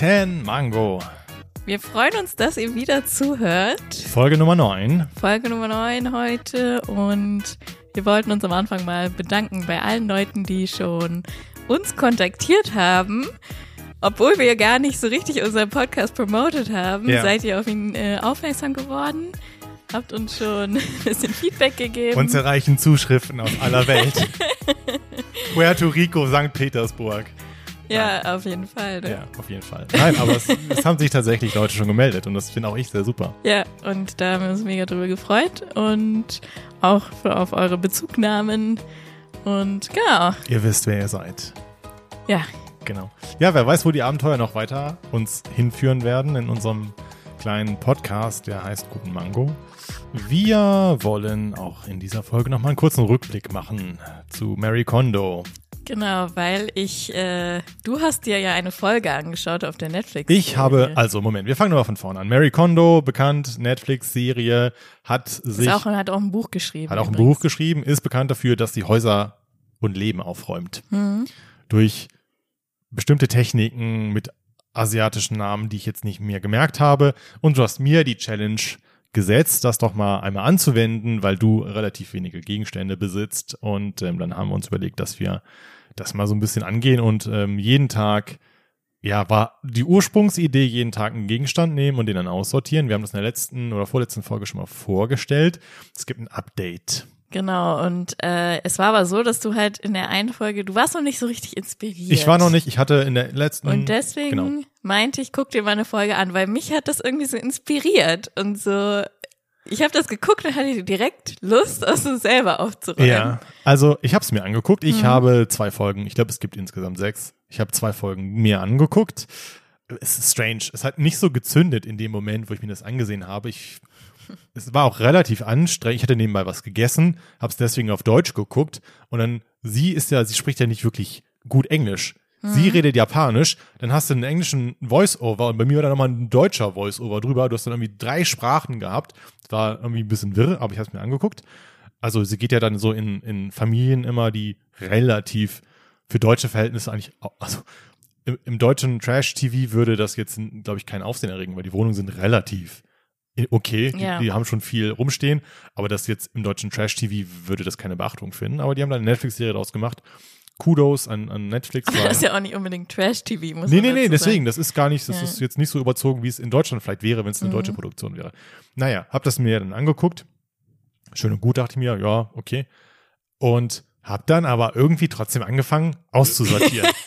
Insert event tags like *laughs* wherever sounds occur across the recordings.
Guten Mango. wir freuen uns, dass ihr wieder zuhört. Folge Nummer 9. Folge Nummer 9 heute und wir wollten uns am Anfang mal bedanken bei allen Leuten, die schon uns kontaktiert haben. Obwohl wir gar nicht so richtig unseren Podcast promotet haben, Ja. seid ihr auf ihn äh, aufmerksam geworden, habt uns schon *laughs* ein bisschen Feedback gegeben. Uns erreichen Zuschriften aus aller Welt. *laughs* Puerto Rico, St. Petersburg. Ja, auf jeden Fall. Ne? Ja, auf jeden Fall. Nein, aber es, *laughs* es haben sich tatsächlich Leute schon gemeldet und das finde auch ich sehr super. Ja, und da haben wir uns mega drüber gefreut und auch für, auf eure Bezugnahmen. Und genau, Ihr wisst, wer ihr seid. ja, Genau. Ja, wer weiß, wo die Abenteuer noch weiter uns hinführen werden in unserem kleinen Podcast, der heißt Guten Mango. Wir wollen auch in dieser Folge nochmal einen kurzen Rückblick machen zu Mary Kondo. Genau, weil ich, äh, du hast dir ja eine Folge angeschaut auf der Netflix. Ich habe, also Moment, wir fangen nur mal von vorne an. Mary Kondo, bekannt, Netflix-Serie, hat sich, Ist auch, hat auch ein Buch geschrieben. hat auch ein übrigens. Buch geschrieben, ist bekannt dafür, dass sie Häuser und Leben aufräumt. Mhm. Durch bestimmte Techniken mit asiatischen Namen, die ich jetzt nicht mehr gemerkt habe. Und du hast mir die Challenge gesetzt, das doch mal einmal anzuwenden, weil du relativ wenige Gegenstände besitzt. Und ähm, dann haben wir uns überlegt, dass wir das mal so ein bisschen angehen und ähm, jeden Tag, ja, war die Ursprungsidee, jeden Tag einen Gegenstand nehmen und den dann aussortieren. Wir haben das in der letzten oder vorletzten Folge schon mal vorgestellt. Es gibt ein Update. Genau, und äh, es war aber so, dass du halt in der einen Folge, du warst noch nicht so richtig inspiriert. Ich war noch nicht, ich hatte in der letzten. Und deswegen Genau. Meinte ich, guck dir mal eine Folge an, weil mich hat das irgendwie so inspiriert und so. Ich habe das geguckt und hatte direkt Lust, aus uns selber aufzuräumen. Ja, also ich habe es mir angeguckt. Ich habe zwei Folgen, ich glaube, es gibt insgesamt sechs. Ich habe zwei Folgen mir angeguckt. Es ist strange. Es hat nicht so gezündet in dem Moment, wo ich mir das angesehen habe. Ich, es war auch relativ anstrengend. Ich hatte nebenbei was gegessen, habe es deswegen auf Deutsch geguckt. Und dann, sie ist ja, sie spricht ja nicht wirklich gut Englisch. Sie redet Japanisch, dann hast du einen englischen Voice-Over und bei mir war dann nochmal ein deutscher Voice-Over drüber. Du hast dann irgendwie drei Sprachen gehabt. Das war irgendwie ein bisschen wirr, aber ich habe es mir angeguckt. Also sie geht ja dann so in, in Familien immer, die relativ für deutsche Verhältnisse eigentlich, also im, im deutschen Trash-TV würde das jetzt, glaube ich, keinen Aufsehen erregen, weil die Wohnungen sind relativ okay, die, Ja. die haben schon viel rumstehen, aber das jetzt im deutschen Trash-TV würde das keine Beachtung finden. Aber die haben da eine Netflix-Serie daraus gemacht. Kudos an, an Netflix. *laughs* Das ist ja auch nicht unbedingt Trash-TV, muss Nee, nee, nee, deswegen, das ist gar nicht, das Ja. ist jetzt nicht so überzogen, wie es in Deutschland vielleicht wäre, wenn es eine deutsche Produktion wäre. Naja, hab das mir dann angeguckt. Schön und gut, dachte ich mir, ja, okay. Und hab dann aber irgendwie trotzdem angefangen auszusortieren. *laughs*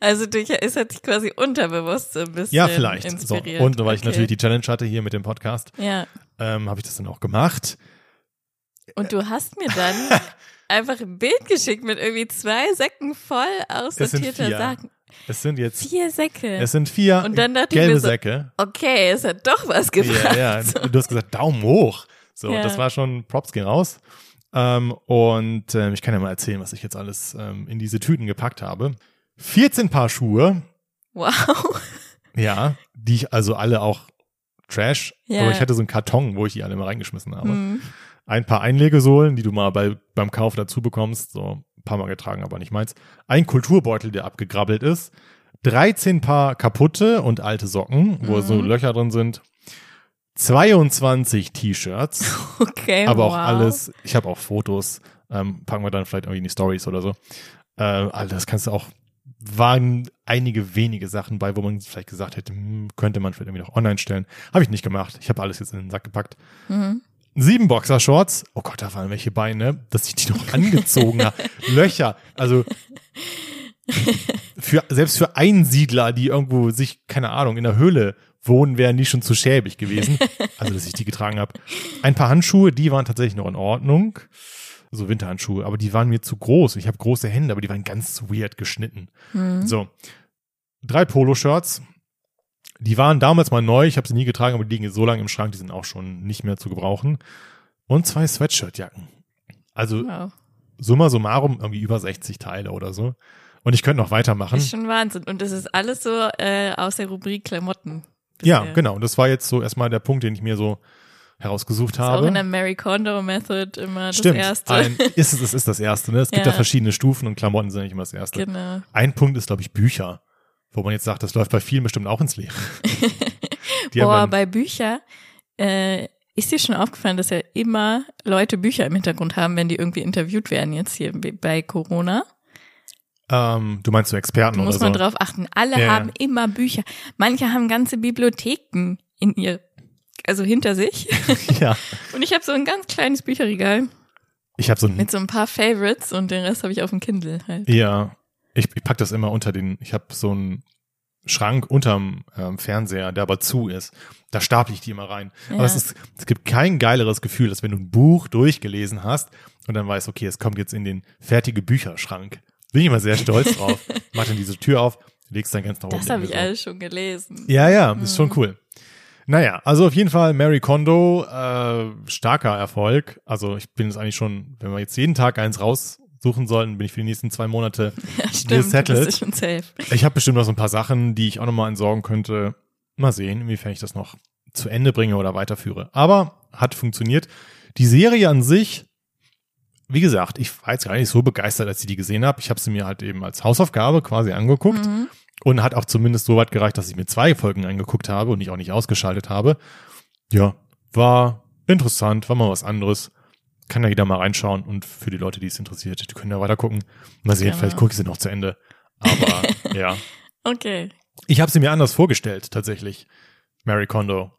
Also durch, es hat sich quasi unterbewusst so ein bisschen ja, vielleicht. So. inspiriert. Und weil ich Okay. natürlich die Challenge hatte hier mit dem Podcast, Ja, ähm, habe ich das dann auch gemacht. Und du hast mir dann *laughs* einfach ein Bild geschickt mit irgendwie zwei Säcken voll aussortierter. Sachen. Es sind jetzt, Vier Säcke. es sind vier Und dann dachte ich gelbe mir so, Säcke. okay, es hat doch was gebracht. Ja, ja. Du hast gesagt, Daumen hoch. So, Ja. das war schon, Props gehen raus. Ähm, und ähm, ich kann ja mal erzählen, was ich jetzt alles ähm, in diese Tüten gepackt habe. 14 Paar Schuhe, Wow. *laughs* ja, die ich also alle auch Trash, Ja. aber ich hatte so einen Karton, wo ich die alle mal reingeschmissen habe. Hm. Ein paar Einlegesohlen, die du mal bei, beim Kauf dazu bekommst, so ein paar Mal getragen, aber nicht meins. Ein Kulturbeutel, der abgegrabbelt ist. 13 Paar kaputte und alte Socken, wo Mhm. so Löcher drin sind. 22 T-Shirts, *laughs* Okay, aber wow. auch alles, ich habe auch Fotos, ähm, packen wir dann vielleicht irgendwie in die Stories oder so. Äh, all das kannst du auch, waren einige wenige Sachen bei, wo man vielleicht gesagt hätte, hm, könnte man vielleicht irgendwie noch online stellen. Habe ich nicht gemacht. Ich habe alles jetzt in den Sack gepackt. Mhm. Sieben Boxershorts. Oh Gott, da waren welche Beine, dass ich die noch *laughs* angezogen habe. Löcher. Also für, selbst für Einsiedler, die irgendwo sich, keine Ahnung, in der Höhle wohnen, wären die schon zu schäbig gewesen. Also, dass ich die getragen habe. Ein paar Handschuhe, die waren tatsächlich noch in Ordnung. So Winterhandschuhe, aber die waren mir zu groß. Ich habe große Hände, aber die waren ganz weird geschnitten. Mhm. So. Drei Poloshirts. Die waren damals mal neu, ich habe sie nie getragen, aber die liegen so lange im Schrank, die sind auch schon nicht mehr zu gebrauchen. Und zwei Sweatshirtjacken. Also Wow. summa summarum irgendwie über 60 Teile oder so. Und ich könnte noch weitermachen. Ist schon Wahnsinn. Und das ist alles so äh, aus der Rubrik Klamotten. Ja, bisher. genau. Das war jetzt so erstmal der Punkt, den ich mir so herausgesucht Ist auch habe. in der Mary Kondo Method immer Stimmt, das erste. Ein, ist es, es ist das erste. Ne? Es gibt *laughs* ja. Ja. verschiedene Stufen und Klamotten sind nicht immer das erste. genau. Ein Punkt ist, glaube ich, Bücher, wo man jetzt sagt, das läuft bei vielen bestimmt auch ins Leere. *laughs* Boah, bei Bücher, äh, ist dir schon aufgefallen, dass ja immer Leute Bücher im Hintergrund haben, wenn die irgendwie interviewt werden jetzt hier bei Corona? ähm, du meinst so Experten Muss oder man so? drauf achten. Alle Ja. haben immer Bücher. Manche haben ganze Bibliotheken in ihr, also hinter sich. *laughs* ja. Und ich habe so ein ganz kleines Bücherregal Ich habe so ein, mit so ein paar Favorites und den Rest habe ich auf dem Kindle halt. ja, ich, ich pack das immer unter den, ich habe so einen Schrank unterm ähm, Fernseher, der aber zu ist. Da stapel ich die immer rein. Aber Ja. es, ist, es gibt kein geileres Gefühl, als wenn du ein Buch durchgelesen hast und dann weißt, okay, es kommt jetzt in den fertige Bücherschrank. Bin ich immer sehr stolz *laughs* drauf. Mach dann diese Tür auf, legst dann ganz nach oben. Das habe ich so, alles schon gelesen. Ja, ja, ist schon cool. Naja, also auf jeden Fall Mary Kondo, äh, starker Erfolg. Also ich bin jetzt eigentlich schon, wenn wir jetzt jeden Tag eins raussuchen sollen, bin ich für die nächsten zwei Monate *laughs* Ja, stimmt. Gesettelt. safe. Ich habe bestimmt noch so ein paar Sachen, die ich auch nochmal entsorgen könnte. Mal sehen, inwiefern ich das noch zu Ende bringe oder weiterführe. Aber hat funktioniert. Die Serie an sich, wie gesagt, ich war jetzt gar nicht so begeistert, als ich die gesehen habe. Ich habe sie mir halt eben als Hausaufgabe quasi angeguckt Mhm. und hat auch zumindest so weit gereicht, dass ich mir zwei Folgen angeguckt habe und ich auch nicht ausgeschaltet habe. Ja, war interessant, war mal was anderes. Kann ja jeder mal reinschauen und für die Leute, die es interessiert, die können ja weiter gucken. Mal sehen, Genau. vielleicht gucke ich sie noch zu Ende. Aber *laughs* ja, Okay. ich habe sie mir anders vorgestellt, tatsächlich. Mary Kondo.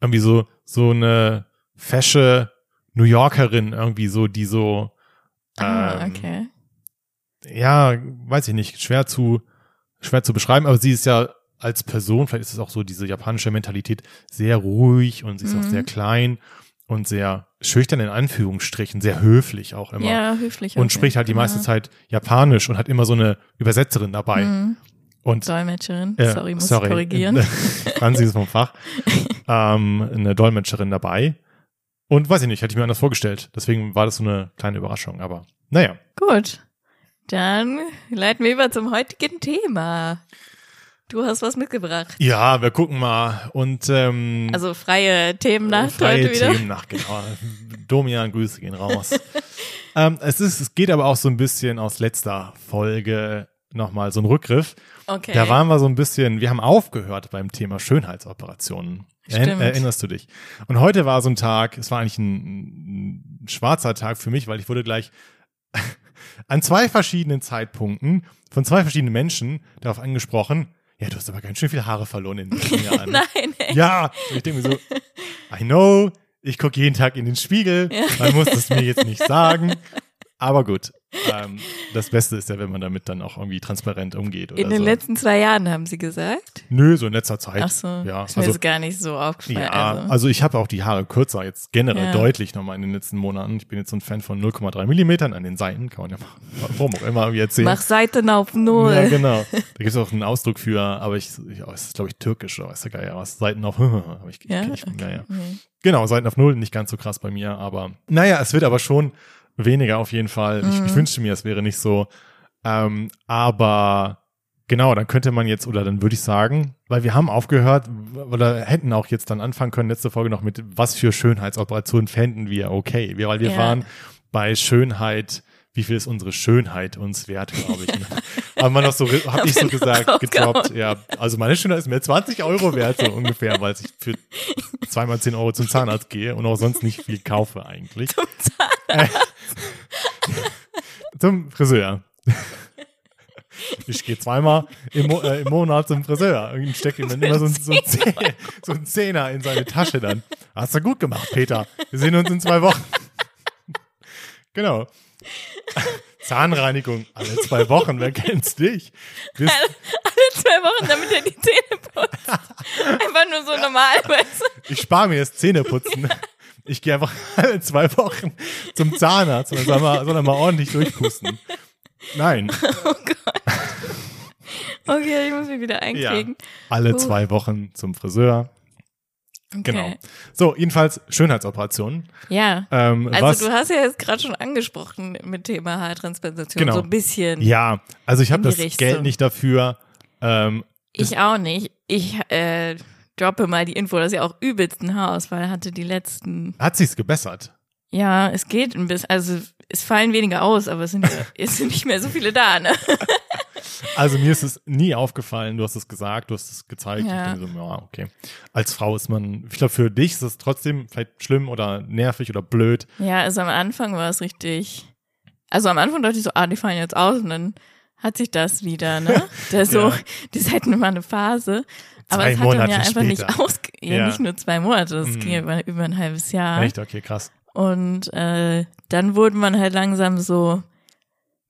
Irgendwie so, so eine fesche New Yorkerin, irgendwie so, die so, Ah, ähm, okay. ja, weiß ich nicht, schwer zu, schwer zu beschreiben, aber sie ist ja als Person, vielleicht ist es auch so diese japanische Mentalität, sehr ruhig und sie ist auch Mhm. sehr klein und sehr schüchtern in Anführungsstrichen, sehr höflich auch immer. Ja, höflich. und spricht halt die meiste Ja. Zeit Japanisch und hat immer so eine Übersetzerin dabei. Mhm. Und Dolmetscherin. äh, sorry, muss sorry, ich korrigieren. *laughs* Franzi ist vom Fach. *laughs* ähm, eine Dolmetscherin dabei. Und weiß ich nicht, hätte ich mir anders vorgestellt. Deswegen war das so eine kleine Überraschung. Aber naja, Gut. Dann leiten wir über zum heutigen Thema. Du hast was mitgebracht. ja, wir gucken mal. Und ähm, Also freie Themennacht freie heute wieder. Themennacht, genau. *laughs* Domian, Grüße gehen raus. *laughs* ähm, es, ist, es geht aber auch so ein bisschen aus letzter Folge nochmal so ein Rückgriff. Okay. Da waren wir so ein bisschen, wir haben aufgehört beim Thema Schönheitsoperationen. Stimmt. Erinnerst du dich? Und heute war so ein Tag, es war eigentlich ein, ein schwarzer Tag für mich, weil ich wurde gleich *laughs* an zwei verschiedenen Zeitpunkten von zwei verschiedenen Menschen darauf angesprochen, ja, du hast aber ganz schön viele Haare verloren in den *laughs* Jahren. Nein, ey. Ja, und ich denke mir so, I know, ich gucke jeden Tag in den Spiegel, man muss das mir jetzt nicht sagen. Aber gut, ähm, das Beste ist ja, wenn man damit dann auch irgendwie transparent umgeht. Oder In den so. letzten zwei Jahren haben sie gesagt. Nö, so in letzter Zeit. Ach so. Ja, ist mir also, gar nicht so aufgefallen. ja, also. also ich habe auch die Haare kürzer, jetzt generell Ja. deutlich nochmal in den letzten Monaten. Ich bin jetzt so ein Fan von 0,3 Millimetern an den Seiten, kann man ja warum auch immer irgendwie erzählen. Mach Seiten auf Null. Ja, genau. Da gibt es auch einen Ausdruck für, aber ich, ich oh, es ist glaube ich türkisch oder weiß der Geier was. Seiten auf, *laughs* aber ich, Ja? ich, ja, ja. Mhm. Genau, Seiten auf Null, nicht ganz so krass bei mir, aber naja, es wird aber schon weniger auf jeden Fall. Ich, Mhm. ich wünschte mir, es wäre nicht so. Ähm, aber genau, dann könnte man jetzt, oder dann würde ich sagen, weil wir haben aufgehört, oder hätten auch jetzt dann anfangen können, letzte Folge noch mit, was für Schönheitsoperationen fänden wir okay. Wir, weil wir Ja. waren bei Schönheit, wie viel ist unsere Schönheit uns wert, glaube ich. *laughs* Aber man noch so, habe ich so gesagt, gedroppt, ja, also meine Schönheit ist mir 20 Euro wert, so ungefähr, weil ich für zweimal 10 Euro zum Zahnarzt gehe und auch sonst nicht viel kaufe eigentlich. Zum Zahnarzt? *laughs* zum Friseur. Ich gehe zweimal im, Mo äh, im Monat zum Friseur und stecke ihm dann immer so, ein- so, ein so einen Zehner in seine Tasche dann. Hast du gut gemacht, Peter. Wir sehen uns in zwei Wochen. *laughs* genau. Zahnreinigung alle zwei Wochen, wer kennt's dich? Bis, Alle zwei Wochen, damit er die Zähne putzt. Einfach nur so normal, weißt du? ich spare mir das Zähneputzen. Ich gehe einfach alle zwei Wochen zum Zahnarzt und dann soll er mal, soll mal ordentlich durchpusten. Nein, Oh Gott. Okay, ich muss mich wieder ja. einkriegen. Alle Puh. zwei Wochen zum Friseur. Okay. Genau. So, jedenfalls Schönheitsoperationen. Ja. Ähm, Also was, du hast ja jetzt gerade schon angesprochen mit Thema Haartransplantation, Genau. so ein bisschen. ja, also ich habe das Richtung. Geld nicht dafür. Ähm, Ich auch nicht. Ich, äh, droppe mal die Info, dass sie auch übelsten Haarausfall hatte die letzten. Hat sich's gebessert? Ja, es geht ein bisschen, also es fallen weniger aus, aber es sind, *laughs* es sind nicht mehr so viele da, ne? *laughs* Also mir ist es nie aufgefallen, du hast es gesagt, du hast es gezeigt. Ja. Ich denke so, ja, okay. Als Frau ist man, ich glaube, für dich ist es trotzdem vielleicht schlimm oder nervig oder blöd. Ja, also am Anfang war es richtig. Also am Anfang dachte ich so, ah, die fallen jetzt aus und dann hat sich das wieder, ne? *laughs* Der so, Ja. halt nur mal eine Phase. Aber Zwei es hat dann ja einfach nicht später. aus, ja, Ja. nicht nur zwei Monate, das Mhm. ging über, über ein halbes Jahr. Echt? Okay, krass. Und äh, dann wurde man halt langsam so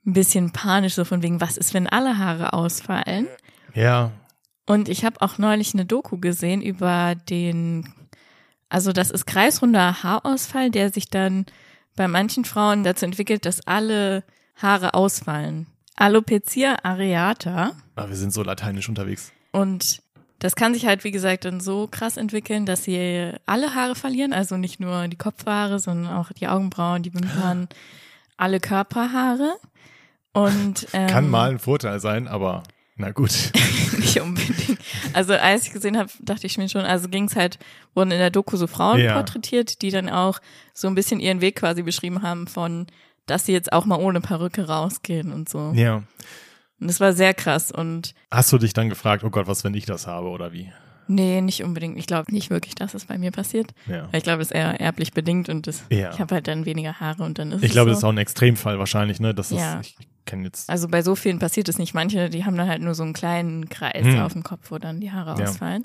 ein bisschen panisch, so von wegen, was ist, wenn alle Haare ausfallen? Ja, Und ich habe auch neulich eine Doku gesehen über den, also das ist kreisrunder Haarausfall, der sich dann bei manchen Frauen dazu entwickelt, dass alle Haare ausfallen. Alopecia areata. aber wir sind so lateinisch unterwegs. Und das kann sich halt, wie gesagt, dann so krass entwickeln, dass sie alle Haare verlieren, also nicht nur die Kopfhaare, sondern auch die Augenbrauen, die Wimpern, alle Körperhaare. Und *laughs* ähm, Kann mal ein Vorteil sein, aber na gut. *laughs* nicht unbedingt. Also als ich gesehen habe, dachte ich mir schon, also ging es halt, wurden in der Doku so Frauen Ja. porträtiert, die dann auch so ein bisschen ihren Weg quasi beschrieben haben von, dass sie jetzt auch mal ohne Perücke rausgehen und so. Ja. Und das war sehr krass und Hast du dich dann gefragt, oh Gott, was, wenn ich das habe oder wie? nee, nicht unbedingt. Ich glaube nicht wirklich, dass es bei mir passiert. Ja. Weil Ich glaube, es ist eher erblich bedingt und das, Ja. ich habe halt dann weniger Haare und dann ist Ich es glaube, so. das ist auch ein Extremfall wahrscheinlich, ne? Das ist, Ja. ich kenne jetzt. Also bei so vielen passiert es nicht. Manche, die haben dann halt nur so einen kleinen Kreis Hm. auf dem Kopf, wo dann die Haare Ja. ausfallen.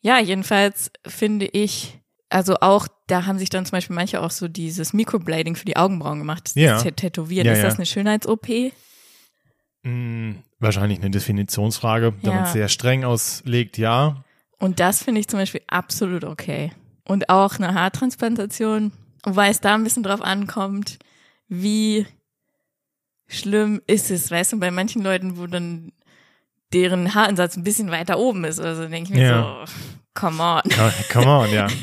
Ja, jedenfalls finde ich, also auch, da haben sich dann zum Beispiel manche auch so dieses Microblading für die Augenbrauen gemacht. Das Ja. Tätowieren. Ja, ist ja. das eine Schönheits-OP? Mh, wahrscheinlich eine Definitionsfrage. Wenn Ja. man es sehr streng auslegt, ja. Und das finde ich zum Beispiel absolut okay. Und auch eine Haartransplantation, wobei es da ein bisschen drauf ankommt, wie schlimm ist es, weißt du, bei manchen Leuten, wo dann deren Haaransatz ein bisschen weiter oben ist, oder so, denke ich mir Ja. so, come on. Ja, Come on, ja. *laughs*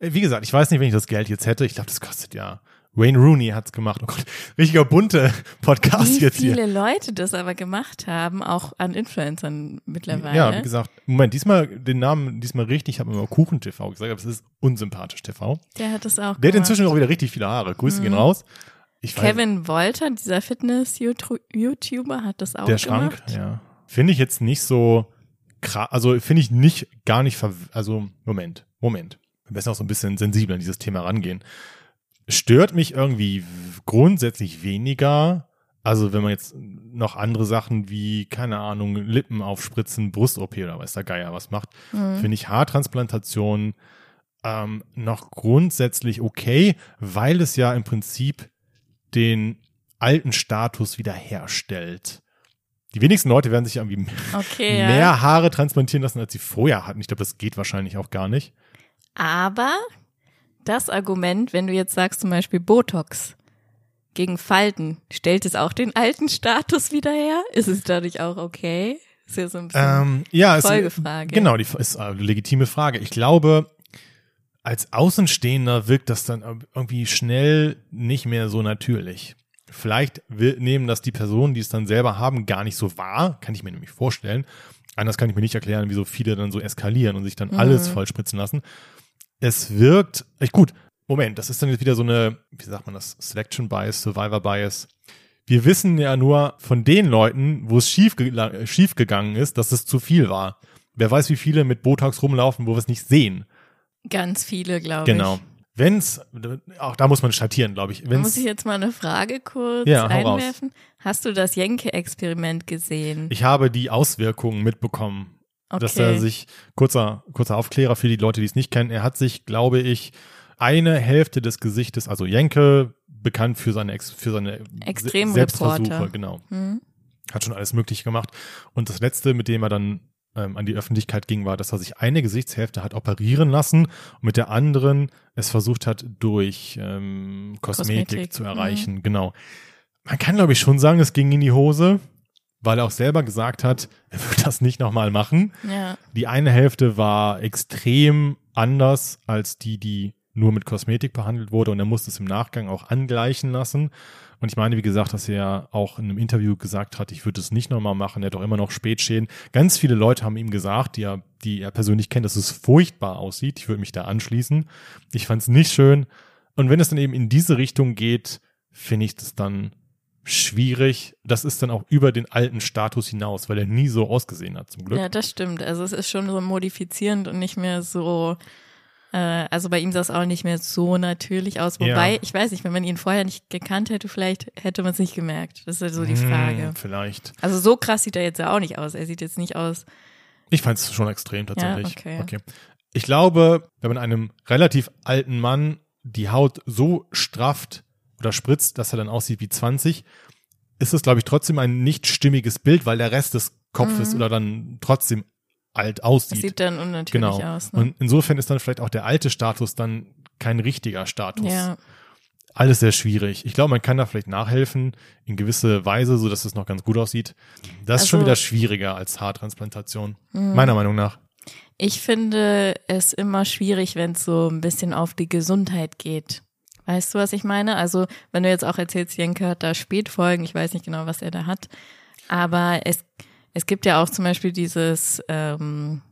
Äh, Wie gesagt, ich weiß nicht, wenn ich das Geld jetzt hätte. Ich glaube, das kostet ja. Wayne Rooney hat's gemacht. Oh Gott, richtiger bunte *laughs* Podcast Wie jetzt hier. viele Leute das aber gemacht haben, auch an Influencern mittlerweile. Ja, wie gesagt, Moment, diesmal den Namen, diesmal richtig, ich habe immer Kuchen TV gesagt, aber es ist unsympathisch TV. der hat das auch Der hat gemacht. inzwischen auch wieder richtig viele Haare. Grüße gehen raus. Ich weiß, Kevin Wolter, dieser Fitness-YouTuber, hat das auch der Schrank, gemacht. ja. Finde ich jetzt nicht so krass, also finde ich nicht, gar nicht, ver also Moment, Moment. Wir müssen auch so ein bisschen sensibel an dieses Thema rangehen. Stört mich irgendwie grundsätzlich weniger, also wenn man jetzt noch andere Sachen wie, keine Ahnung, Lippen aufspritzen, Brust-OP oder weiß der Geier was macht, Mhm. finde ich Haartransplantation ähm, noch grundsätzlich okay, weil es ja im Prinzip den alten Status wiederherstellt. Die wenigsten Leute werden sich irgendwie Okay, *laughs* ja. mehr Haare transplantieren lassen, als sie vorher hatten. Ich glaube, das geht wahrscheinlich auch gar nicht. Aber das Argument, wenn du jetzt sagst zum Beispiel Botox gegen Falten, stellt es auch den alten Status wieder her? Ist es dadurch auch okay? Ist ja so ein bisschen. Ähm, ja, Folgefrage. Genau, die ist eine legitime Frage. Ich glaube, als Außenstehender wirkt das dann irgendwie schnell nicht mehr so natürlich. Vielleicht nehmen das die Personen, die es dann selber haben, gar nicht so wahr. Kann ich mir nämlich vorstellen. Anders kann ich mir nicht erklären, wieso viele dann so eskalieren und sich dann alles vollspritzen lassen. Es wirkt, echt gut. Moment, das ist dann jetzt wieder so eine, wie sagt man das, Selection Bias, Survivor Bias. Wir wissen ja nur von den Leuten, wo es schief, schief gegangen ist, dass es zu viel war. Wer weiß, wie viele mit Botox rumlaufen, wo wir es nicht sehen. Ganz viele, glaube Genau. ich. Wenn's, auch da muss man schattieren, glaube ich. Da Wenn's, muss ich jetzt mal eine Frage kurz Ja, einwerfen? Hast du das Jenke-Experiment gesehen? ich habe die Auswirkungen mitbekommen, dass er Okay. sich, kurzer, kurzer Aufklärer für die Leute, die es nicht kennen, er hat sich, glaube ich, eine Hälfte des Gesichtes, also Jenke, bekannt für seine, Ex, für seine Extremreporter. Selbstversuche, genau. Hm? Hat schon alles möglich gemacht. Und das letzte, mit dem er dann ähm, an die Öffentlichkeit ging, war, dass er sich eine Gesichtshälfte hat operieren lassen und mit der anderen es versucht hat, durch ähm, Kosmetik, Kosmetik, zu erreichen. Genau. Man kann, glaube ich, schon sagen, es ging in die Hose, weil er auch selber gesagt hat, er wird das nicht nochmal machen. Ja. Die eine Hälfte war extrem anders als die, die nur mit Kosmetik behandelt wurde und er musste es im Nachgang auch angleichen lassen. Und ich meine, wie gesagt, dass er auch in einem Interview gesagt hat, ich würde es nicht nochmal machen. Er hat auch immer noch Spätschäden. Ganz viele Leute haben ihm gesagt, die er, die er persönlich kennt, dass es furchtbar aussieht. Ich würde mich da anschließen. Ich fand es nicht schön. Und wenn es dann eben in diese Richtung geht, finde ich das dann schwierig. Das ist dann auch über den alten Status hinaus, weil er nie so ausgesehen hat, zum Glück. Ja, das stimmt. Also es ist schon so modifizierend und nicht mehr so, äh, also bei ihm sah es auch nicht mehr so natürlich aus. Wobei, Ja. ich weiß nicht, wenn man ihn vorher nicht gekannt hätte, vielleicht hätte man es nicht gemerkt. Das ist halt so die Hm, Frage. vielleicht. Also so krass sieht er jetzt ja auch nicht aus. Er sieht jetzt nicht aus. Ich fand es schon extrem tatsächlich. Ja, okay. Ich glaube, wenn man einem relativ alten Mann die Haut so strafft oder spritzt, dass er dann aussieht wie 20, ist es, glaube ich, trotzdem ein nicht stimmiges Bild, weil der Rest des Kopfes Mhm. oder dann trotzdem alt Das aussieht. sieht dann unnatürlich genau. aus. Ne? Und insofern ist dann vielleicht auch der alte Status dann kein richtiger Status. ja. Alles sehr schwierig. Ich glaube, man kann da vielleicht nachhelfen in gewisse Weise, so dass es noch ganz gut aussieht. Das ist schon Also- wieder schwieriger als Haartransplantation. Mhm. Meiner Meinung nach. Ich finde es immer schwierig, wenn es so ein bisschen auf die Gesundheit geht. Weißt du, was ich meine? Also, wenn du jetzt auch erzählst, Jenke hat da Spätfolgen, ich weiß nicht genau, was er da hat. Aber es, es gibt ja auch zum Beispiel dieses, ähm,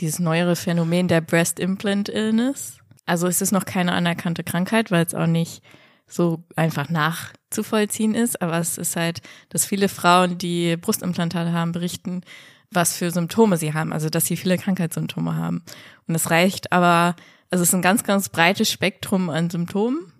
dieses neuere Phänomen der Breast Implant Illness. Also es ist noch keine anerkannte Krankheit, weil es auch nicht so einfach nachzuvollziehen ist. Aber es ist halt, dass viele Frauen, die Brustimplantate haben, berichten, was für Symptome sie haben, also dass sie viele Krankheitssymptome haben. Und es reicht aber, also es ist ein ganz, ganz breites Spektrum an Symptomen.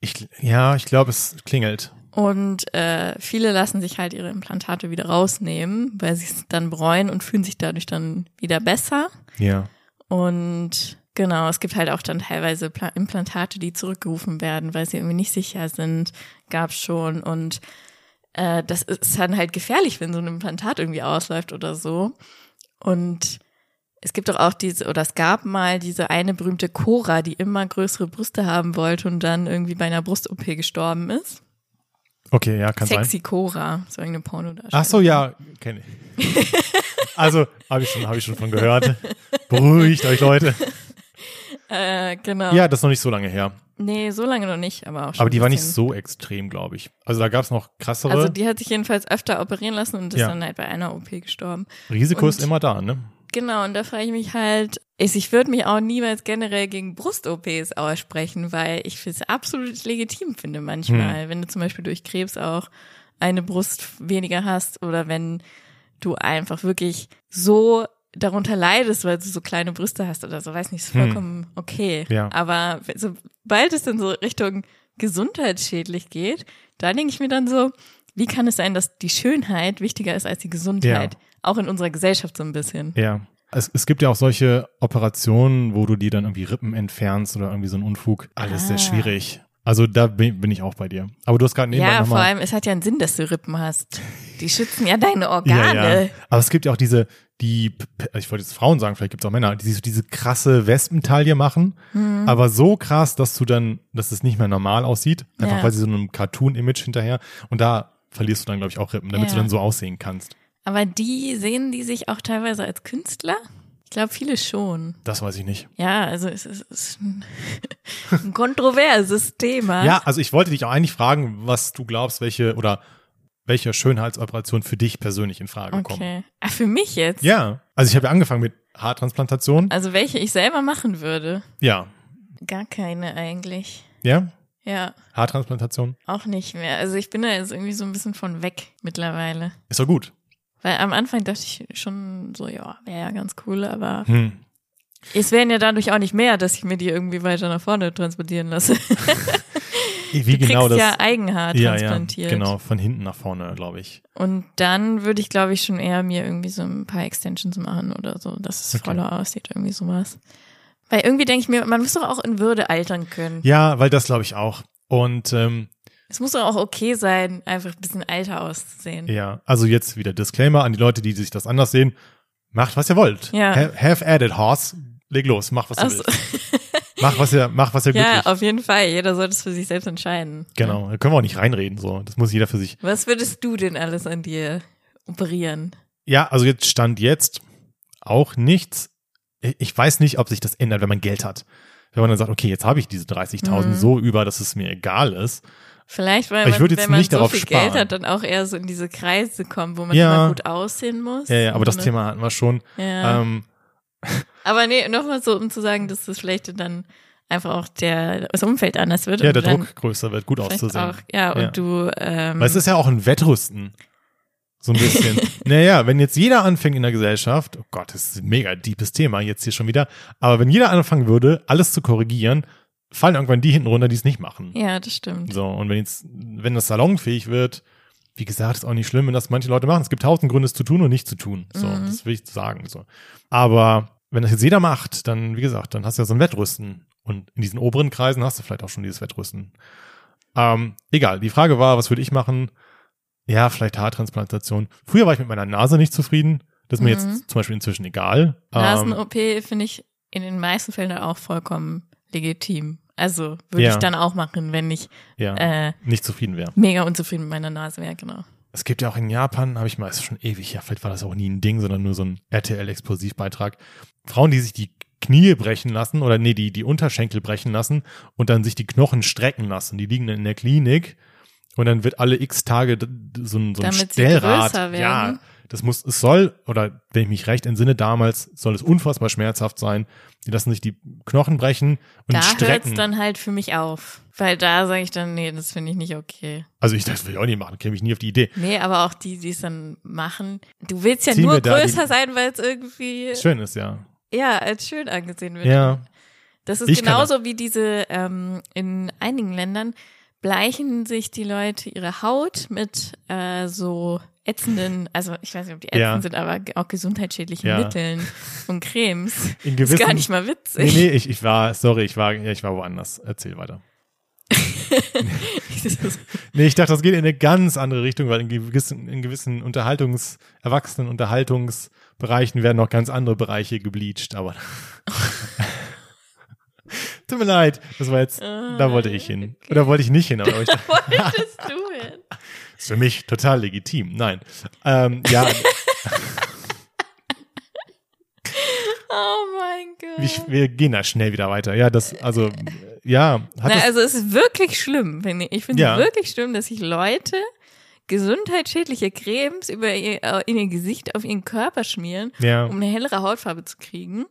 Ich, ja, ich glaube, es klingelt. Und äh, viele lassen sich halt ihre Implantate wieder rausnehmen, weil sie es dann bereuen und fühlen sich dadurch dann wieder besser. Ja. Und genau, es gibt halt auch dann teilweise Pla Implantate, die zurückgerufen werden, weil sie irgendwie nicht sicher sind. Gab's schon. Und äh, das ist dann halt gefährlich, wenn so ein Implantat irgendwie ausläuft oder so. Und es gibt doch auch diese, oder es gab mal diese eine berühmte Cora, die immer größere Brüste haben wollte und dann irgendwie bei einer Brust-OP gestorben ist. Okay, ja, kann sein. Sexy Cora, so eine Porno Ach so, ja, kenne ich. *laughs* also, habe ich schon, habe ich schon von gehört. Beruhigt euch, Leute. *laughs* Äh, genau. Ja, das ist noch nicht so lange her. Nee, so lange noch nicht, aber auch schon. Aber die war nicht so extrem, glaube ich. Also da gab es noch krassere. Also die hat sich jedenfalls öfter operieren lassen und ist Ja. dann halt bei einer OP gestorben. Risiko und- ist immer da, ne? Genau, und da frage ich mich halt, ich, würde mich auch niemals generell gegen Brust-OPs aussprechen, weil ich es absolut legitim finde Hm. manchmal, wenn du zum Beispiel durch Krebs auch eine Brust weniger hast oder wenn du einfach wirklich so darunter leidest, weil du so kleine Brüste hast oder so, weiß nicht, ist Hm. vollkommen okay. Ja. Aber sobald es dann so Richtung gesundheitsschädlich geht, da denke ich mir dann so, wie kann es sein, dass die Schönheit wichtiger ist als die Gesundheit? Auch in unserer Gesellschaft so ein bisschen. Ja. Es, es gibt ja auch solche Operationen, wo du dir dann irgendwie Rippen entfernst oder irgendwie so ein Unfug. Alles sehr Ah. schwierig. Also da bin, ich auch bei dir. Aber du hast gerade nebenbei Ja, vor allem, es hat ja einen Sinn, dass du Rippen hast. Die schützen ja deine *laughs* Ja, Organe. ja. Aber es gibt ja auch diese, die, ich wollte jetzt Frauen sagen, vielleicht gibt es auch Männer, die so diese krasse Wespentaille machen, Mhm. aber so krass, dass du dann, dass es nicht mehr normal aussieht, einfach Ja. weil sie so einem Cartoon-Image hinterher und da verlierst du dann, glaube ich, auch Rippen, damit Ja. du dann so aussehen kannst. Aber die sehen die sich auch teilweise als Künstler? Ich glaube, viele schon. Das weiß ich nicht. Ja, also es ist, es ist ein, *laughs* ein kontroverses Thema. Ja, also ich wollte dich auch eigentlich fragen, was du glaubst, welche oder welche Schönheitsoperation für dich persönlich in Frage kommt. Okay. Ah, für mich jetzt? Ja, also ich habe ja angefangen mit Haartransplantation. Also welche ich selber machen würde? Ja, Gar keine eigentlich. ja, Ja, Haartransplantation auch nicht mehr. Also ich bin da jetzt irgendwie so ein bisschen von weg mittlerweile. ist doch gut. Weil am Anfang dachte ich schon so, ja, wäre ja ganz cool, aber Hm. es wären ja dadurch auch nicht mehr, dass ich mir die irgendwie weiter nach vorne transportieren lasse. *laughs* Wie Du genau kriegst das? ja Eigenhaar ja, ja, transplantiert. genau, von hinten nach vorne, glaube ich. Und dann würde ich, glaube ich, schon eher mir irgendwie so ein paar Extensions machen oder so, dass es Okay. voller aussieht, irgendwie sowas. Weil irgendwie denke ich mir, man muss doch auch in Würde altern können. Ja, weil das glaube ich auch. Und ähm, Es muss doch auch okay sein, einfach ein bisschen älter auszusehen. ja, also jetzt wieder Disclaimer an die Leute, die sich das anders sehen. Macht, was ihr wollt. Ja. Ha have added horse. Leg los, mach, was du Ach so. willst. Mach, was ihr, mach, was ihr *laughs* Ja, glücklich. auf jeden Fall. Jeder sollte es für sich selbst entscheiden. Genau, da können wir auch nicht reinreden, so. Das muss jeder für sich. Was würdest du denn alles an dir operieren? Ja, also jetzt stand jetzt auch nichts. Ich ich weiß nicht, ob sich das ändert, wenn man Geld hat. Wenn man dann sagt, okay, jetzt habe ich diese 30.000 Mhm. so über, dass es mir egal ist. Vielleicht, weil man, wenn man nicht so viel sparen. Geld hat, dann auch eher so in diese Kreise kommt, wo man Ja. immer gut aussehen muss. Ja, ja, aber das Und, Thema hatten wir schon. Ja. Ähm, Aber nee, nochmal so, um zu sagen, dass das vielleicht dann einfach auch der, das Umfeld anders wird. ja, der Druck größer wird, gut auszusehen. Auch, ja, und Ja. du, ähm, Weil es ist ja auch ein Wettrüsten. So ein bisschen. *laughs* naja, wenn jetzt jeder anfängt in der Gesellschaft, oh Gott, das ist ein mega deepes Thema jetzt hier schon wieder, aber wenn jeder anfangen würde, alles zu korrigieren, fallen irgendwann die hinten runter, die es nicht machen. ja, das stimmt. So, und wenn jetzt, wenn das salonfähig wird, wie gesagt, ist auch nicht schlimm, wenn das manche Leute machen. Es gibt tausend Gründe, es zu tun und nicht zu tun. So, Mhm. das will ich sagen. So. Aber wenn das jetzt jeder macht, dann, wie gesagt, dann hast du ja so ein Wettrüsten. Und in diesen oberen Kreisen hast du vielleicht auch schon dieses Wettrüsten. Ähm, egal, die Frage war, was würde ich machen? Ja, vielleicht Haartransplantation. Früher war ich mit meiner Nase nicht zufrieden. Das ist mir Mhm. jetzt zum Beispiel inzwischen egal. Ähm, Nasen-OP finde ich in den meisten Fällen auch vollkommen legitim. Also würde Ja. ich dann auch machen, wenn ich ja, äh, nicht zufrieden wäre. mega unzufrieden mit meiner Nase wäre, genau. Es gibt ja auch in Japan, habe ich mal, ist schon ewig, ja, vielleicht war das auch nie ein Ding, sondern nur so ein RTL-Explosivbeitrag. Frauen, die sich die Knie brechen lassen oder nee, die, die Unterschenkel brechen lassen und dann sich die Knochen strecken lassen. Die liegen dann in der Klinik und dann wird alle x Tage so ein, so ein Damit sie Stellrad. größer werden. Ja, das muss, es soll, oder wenn ich mich recht entsinne, damals soll es unfassbar schmerzhaft sein. Die lassen sich die Knochen brechen und Da strecken. es dann halt für mich auf. Weil da sage ich dann, nee, das finde ich nicht okay. also ich, das will ich auch nicht machen, käme ich nie auf die Idee. Nee, aber auch die, die es dann machen. Du willst ja Zieh nur da größer sein, weil es irgendwie, Schön ist ja. ja, als schön angesehen wird. Ja. Das ist Ich genauso wie diese, ähm, in einigen Ländern bleichen sich die Leute ihre Haut mit äh, so ätzenden, also ich weiß nicht, ob die ätzend Ja. sind, aber auch gesundheitsschädlichen Ja. Mitteln und Cremes. In Das gewissen, ist gar nicht mal Nee, witzig. nee, ich, ich war, sorry, ich war, ja, ich war woanders. Erzähl weiter. *laughs* Nee, ich dachte, das geht in eine ganz andere Richtung, weil in gewissen, in gewissen Unterhaltungs-, erwachsenen Unterhaltungsbereichen werden noch ganz andere Bereiche gebleached, aber. *laughs* Tut mir leid, das war jetzt, da wollte ich hin. okay. Oder wollte ich nicht hin, aber ich dachte, Wolltest du hin? *laughs* ist für mich total legitim. Nein. Ähm, ja, *laughs* Oh mein Gott. ich, wir gehen da schnell wieder weiter. Ja, das, also, ja, hat Na, also es ist wirklich schlimm, finde ich. Ich finde Ja. es wirklich schlimm, dass sich Leute gesundheitsschädliche Cremes über ihr, äh, in ihr Gesicht auf ihren Körper schmieren, ja. um eine hellere Hautfarbe zu kriegen.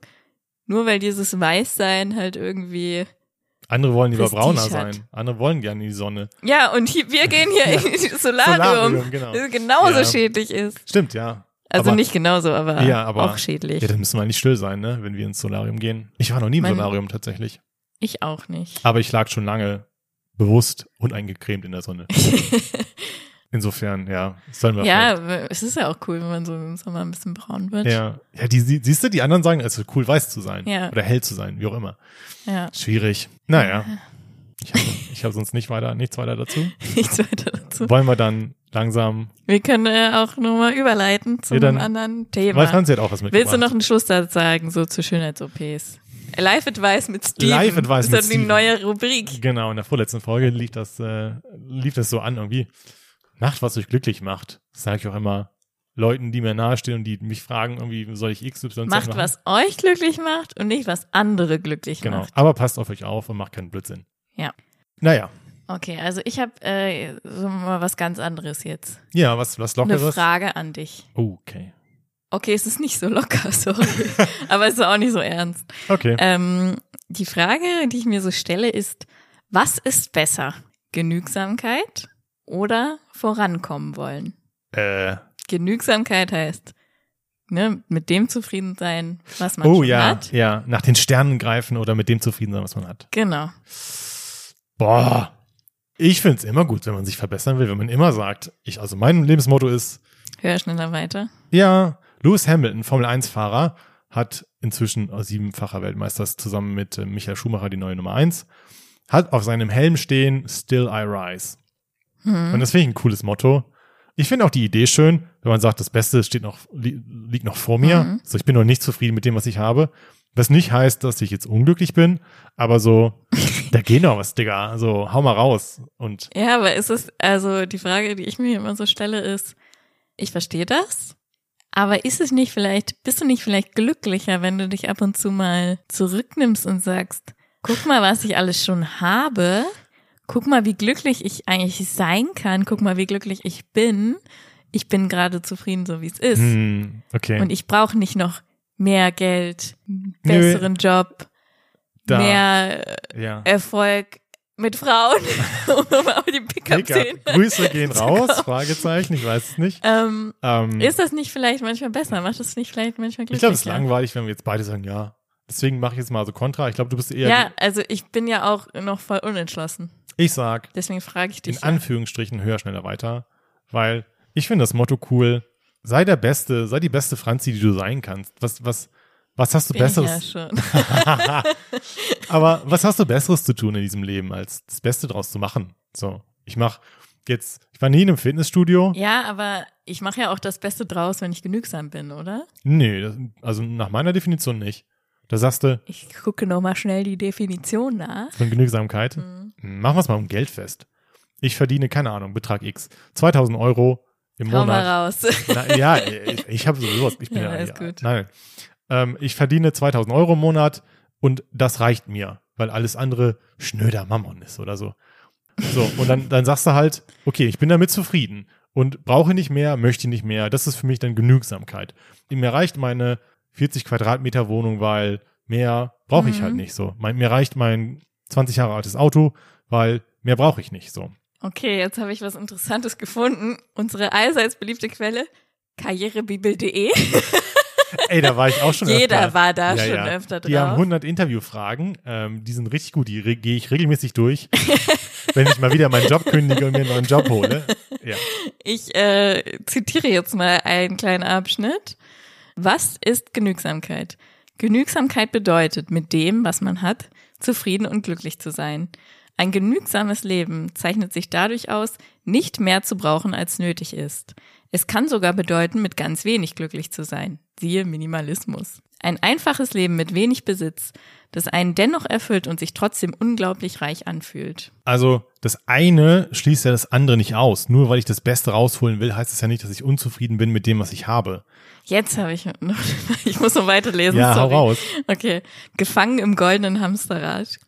Nur weil dieses Weißsein halt irgendwie. Andere wollen lieber brauner sein. Andere wollen gerne in die Sonne. Ja, und hier, wir *laughs* gehen hier in das Solarium, Solarium, genau. das genauso Ja. schädlich ist. Stimmt, ja. Also Aber- nicht genauso, aber, Ja, aber- auch schädlich. Ja, dann müssen wir nicht still sein, ne, wenn wir ins Solarium gehen. Ich war noch nie im Mein- Solarium tatsächlich. ich auch nicht. Aber ich lag schon lange bewusst und eingecremt in der Sonne. *laughs* Insofern, ja, sollen wir ja, es ist ja auch cool, wenn man so im Sommer ein bisschen braun wird. vielleicht- Ja, ja die, sie- siehst du, die anderen sagen, es ist cool, weiß zu sein. Ja. Oder hell zu sein, wie auch immer. ja. Schwierig. Naja. Ich habe ich hab sonst nicht weiter, nichts weiter dazu. *laughs* Nichts weiter dazu. Wollen wir dann langsam, Wir können äh, auch nochmal überleiten zum dann- anderen Thema. weil Franzi hat auch was mitgebracht. Willst du noch einen Schlusssatz sagen, so zu Schönheits-OPs? Live Advice mit Steven. Live Advice ist mit dann die Steven. neue Rubrik. Genau, in der vorletzten Folge lief das, äh, lief das so an irgendwie. Macht, was euch glücklich macht. Das sage ich auch immer Leuten, die mir nahestehen und die mich fragen, irgendwie, soll ich XY Macht, machen? was euch glücklich macht und nicht, was andere glücklich Genau. macht. Aber passt auf euch auf und macht keinen Blödsinn. Ja. Naja. Okay, also ich habe äh, so mal was ganz anderes jetzt. Ja, was, was Eine Lockeres? Frage an dich. Okay. Okay, es ist nicht so locker, *laughs* sorry. Aber es ist auch nicht so ernst. Okay. Ähm, die Frage, die ich mir so stelle, ist, was ist besser? Genügsamkeit oder vorankommen wollen? Äh, Genügsamkeit heißt, ne, mit dem zufrieden sein, was man oh ja, hat. ja. Nach den Sternen greifen oder mit dem zufrieden sein, was man hat. Genau. Boah. Ich find's immer gut, wenn man sich verbessern will, wenn man immer sagt, ich, also mein Lebensmotto ist, Hör schneller weiter. Ja, Lewis Hamilton, Formel 1-Fahrer, hat inzwischen als siebenfacher Weltmeister zusammen mit äh, Michael Schumacher die neue Nummer 1, hat auf seinem Helm stehen, Still I Rise. Hm. Und das finde ich ein cooles Motto. Ich finde auch die Idee schön, wenn man sagt, das Beste steht noch, li liegt noch vor mir. Mhm. So, ich bin noch nicht zufrieden mit dem, was ich habe. Was nicht heißt, dass ich jetzt unglücklich bin, aber so, *laughs* da geht noch was, Digga. So, hau mal raus. Und Ja, aber ist es, also die Frage, die ich mir immer so stelle, ist, ich verstehe das, aber ist es nicht vielleicht, bist du nicht vielleicht glücklicher, wenn du dich ab und zu mal zurücknimmst und sagst, guck mal, was ich alles schon habe, guck mal, wie glücklich ich eigentlich sein kann, guck mal, wie glücklich ich bin. Ich bin gerade zufrieden, so wie es ist. Hm, okay. Und ich brauche nicht noch mehr Geld, besseren Job, Da- mehr ja. Erfolg mit Frauen, *laughs* um auf die Pickup-Szene. Pickup. Grüße gehen raus, Fragezeichen, ich weiß es nicht. Ähm, Ähm, ist das nicht vielleicht manchmal besser? Macht das nicht vielleicht manchmal glücklicher? ich glaube, es ist langweilig, wenn wir jetzt beide sagen, ja. Deswegen mache ich jetzt mal so Kontra. Ich glaube, du bist eher, Ja, also ich bin ja auch noch voll unentschlossen. Ich sag, Deswegen frage ich dich. in ja. Anführungsstrichen höher, schneller, weiter, weil ich finde das Motto cool. Sei der Beste, sei die beste Franzi, die du sein kannst. Was, was, was hast du Bin Besseres? Ja schon. *laughs* Aber was hast du Besseres zu tun in diesem Leben, als das Beste draus zu machen? So, ich mach jetzt, ich war nie in einem Fitnessstudio. Ja, aber ich mache ja auch das Beste draus, wenn ich genügsam bin, oder? Nee, das, also nach meiner Definition nicht. Da sagst du, Ich gucke noch mal schnell die Definition nach. von Genügsamkeit, Mhm. machen wir es mal um Geld fest. Ich verdiene, keine Ahnung, Betrag X, 2000 Euro im Hau Monat. mal raus. *laughs* Na, ja, ich, ich habe sowieso, ich bin Ja, ja, ja gut. nein. Ähm, ich verdiene 2000 Euro im Monat und das reicht mir, weil alles andere schnöder Mammon ist oder so. So, und dann, dann sagst du halt, okay, ich bin damit zufrieden und brauche nicht mehr, möchte nicht mehr. Das ist für mich dann Genügsamkeit. Mir reicht meine 40 Quadratmeter Wohnung, weil mehr brauche ich Mhm. halt nicht so. Mein, mir reicht mein 20 Jahre altes Auto, weil mehr brauche ich nicht so. Okay, jetzt habe ich was Interessantes gefunden. Unsere allseits beliebte Quelle, karrierebibel.de. *laughs* Ey, da war ich auch schon Jeder öfter. war da Ja, schon ja. öfter Die haben drauf. 100 Interviewfragen, ähm, die sind richtig gut, die gehe ich regelmäßig durch, *laughs* wenn ich mal wieder meinen Job kündige und mir einen neuen Job hole. Ja. Ich äh, zitiere jetzt mal einen kleinen Abschnitt. Was ist Genügsamkeit? Genügsamkeit bedeutet, mit dem, was man hat, zufrieden und glücklich zu sein. Ein genügsames Leben zeichnet sich dadurch aus, nicht mehr zu brauchen, als nötig ist. Es kann sogar bedeuten, mit ganz wenig glücklich zu sein. Siehe Minimalismus. Ein einfaches Leben mit wenig Besitz, das einen dennoch erfüllt und sich trotzdem unglaublich reich anfühlt. Also das eine schließt ja das andere nicht aus. Nur weil ich das Beste rausholen will, heißt es ja nicht, dass ich unzufrieden bin mit dem, was ich habe. Jetzt habe ich *laughs* noch, ich muss noch weiterlesen. Ja, hau sorry. raus. Okay. Gefangen im goldenen Hamsterrad.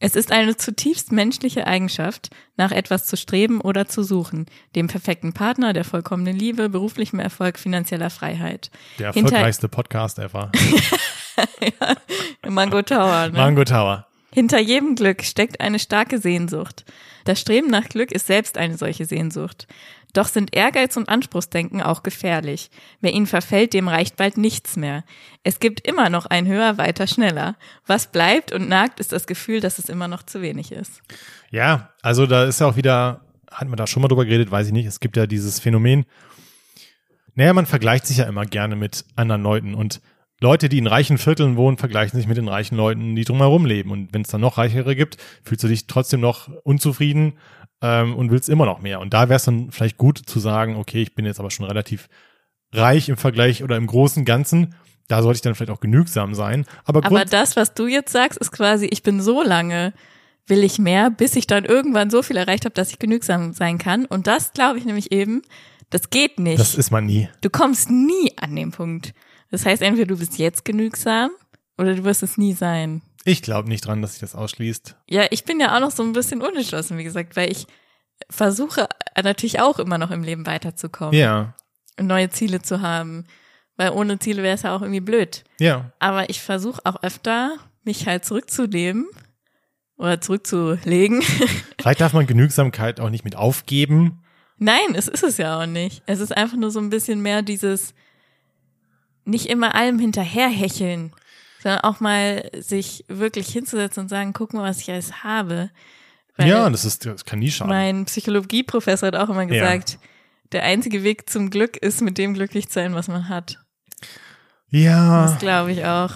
Es ist eine zutiefst menschliche Eigenschaft, nach etwas zu streben oder zu suchen. Dem perfekten Partner, der vollkommenen Liebe, beruflichem Erfolg, finanzieller Freiheit. Der Hinter- erfolgreichste Podcast ever. *laughs* Mango Tower, ne? Mango Tower. Hinter jedem Glück steckt eine starke Sehnsucht. Das Streben nach Glück ist selbst eine solche Sehnsucht. Doch sind Ehrgeiz und Anspruchsdenken auch gefährlich. Wer ihnen verfällt, dem reicht bald nichts mehr. Es gibt immer noch ein höher, weiter, schneller. Was bleibt und nagt, ist das Gefühl, dass es immer noch zu wenig ist. Ja, also da ist ja auch wieder, hatten wir da schon mal drüber geredet, weiß ich nicht. Es gibt ja dieses Phänomen. Naja, man vergleicht sich ja immer gerne mit anderen Leuten und Leute, die in reichen Vierteln wohnen, vergleichen sich mit den reichen Leuten, die drumherum leben. Und wenn es dann noch reichere gibt, fühlst du dich trotzdem noch unzufrieden ähm, und willst immer noch mehr. Und da wäre es dann vielleicht gut zu sagen, okay, ich bin jetzt aber schon relativ reich im Vergleich oder im großen Ganzen. Da sollte ich dann vielleicht auch genügsam sein. Aber, Aber das, was du jetzt sagst, ist quasi, ich bin so lange, will ich mehr, bis ich dann irgendwann so viel erreicht habe, dass ich genügsam sein kann. Und das glaube ich nämlich eben, das geht nicht. das ist man nie. Du kommst nie an den Punkt. Das heißt, entweder du bist jetzt genügsam oder du wirst es nie sein. Ich glaube nicht dran, dass sich das ausschließt. Ja, ich bin ja auch noch so ein bisschen unentschlossen, wie gesagt, weil ich versuche natürlich auch immer noch im Leben weiterzukommen Ja, und neue Ziele zu haben. Weil ohne Ziele wäre es ja auch irgendwie blöd. ja. Aber ich versuche auch öfter, mich halt zurückzunehmen oder zurückzulegen. *laughs* Vielleicht darf man Genügsamkeit auch nicht mit aufgeben. Nein, es ist es ja auch nicht. Es ist einfach nur so ein bisschen mehr dieses nicht immer allem hinterherhecheln, sondern auch mal sich wirklich hinzusetzen und sagen, guck mal, was ich alles habe. Weil ja, das ist, das kann nie schaden. mein Psychologieprofessor hat auch immer Ja. gesagt, der einzige Weg zum Glück ist, mit dem glücklich zu sein, was man hat. Ja, Das glaube ich auch.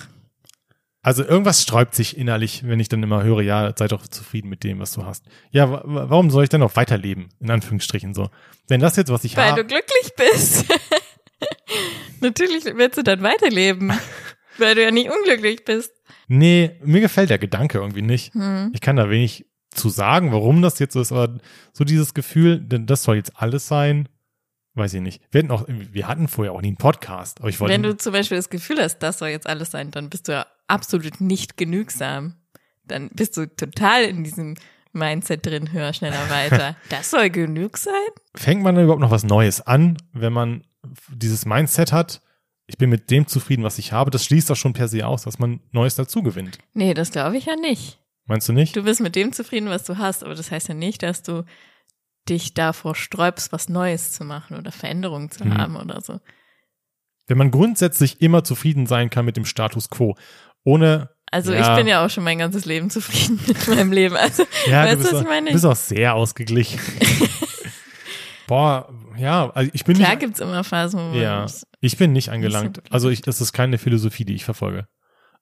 Also irgendwas sträubt sich innerlich, wenn ich dann immer höre, ja, sei doch zufrieden mit dem, was du hast. Ja, wa- wa- warum soll ich denn noch weiterleben? In Anführungsstrichen so. Wenn das jetzt, was ich Weil du habe, glücklich bist. *laughs* Natürlich willst du dann weiterleben, *laughs* weil du ja nicht unglücklich bist. nee, mir gefällt der Gedanke irgendwie nicht. Hm. Ich kann da wenig zu sagen, warum das jetzt so ist, aber so dieses Gefühl, denn das soll jetzt alles sein, weiß ich nicht. Wir hatten auch, wir hatten vorher auch nie einen Podcast, aber ich wollte, Wenn du zum Beispiel das Gefühl hast, das soll jetzt alles sein, dann bist du ja absolut nicht genügsam. Dann bist du total in diesem Mindset drin, höher, schneller, weiter. *laughs* Das soll genug sein? Fängt man dann überhaupt noch was Neues an, wenn man dieses Mindset hat? Ich bin mit dem zufrieden, was ich habe. Das schließt doch schon per se aus, dass man Neues dazu gewinnt. Nee, das glaube ich ja nicht. Meinst du nicht? Du bist mit dem zufrieden, was du hast, aber das heißt ja nicht, dass du dich davor sträubst, was Neues zu machen oder Veränderungen zu Mhm. haben oder so. Wenn man grundsätzlich immer zufrieden sein kann mit dem Status quo, ohne Also Ja. ich bin ja auch schon mein ganzes Leben zufrieden *laughs* mit meinem Leben. Also Ja, Weißt du was auch, ich meine? du bist auch sehr ausgeglichen. *laughs* Boah, ja, also ich bin klar nicht, gibt's immer Phasen, wo ja, ich bin nicht angelangt. Also ich, das ist keine Philosophie, die ich verfolge.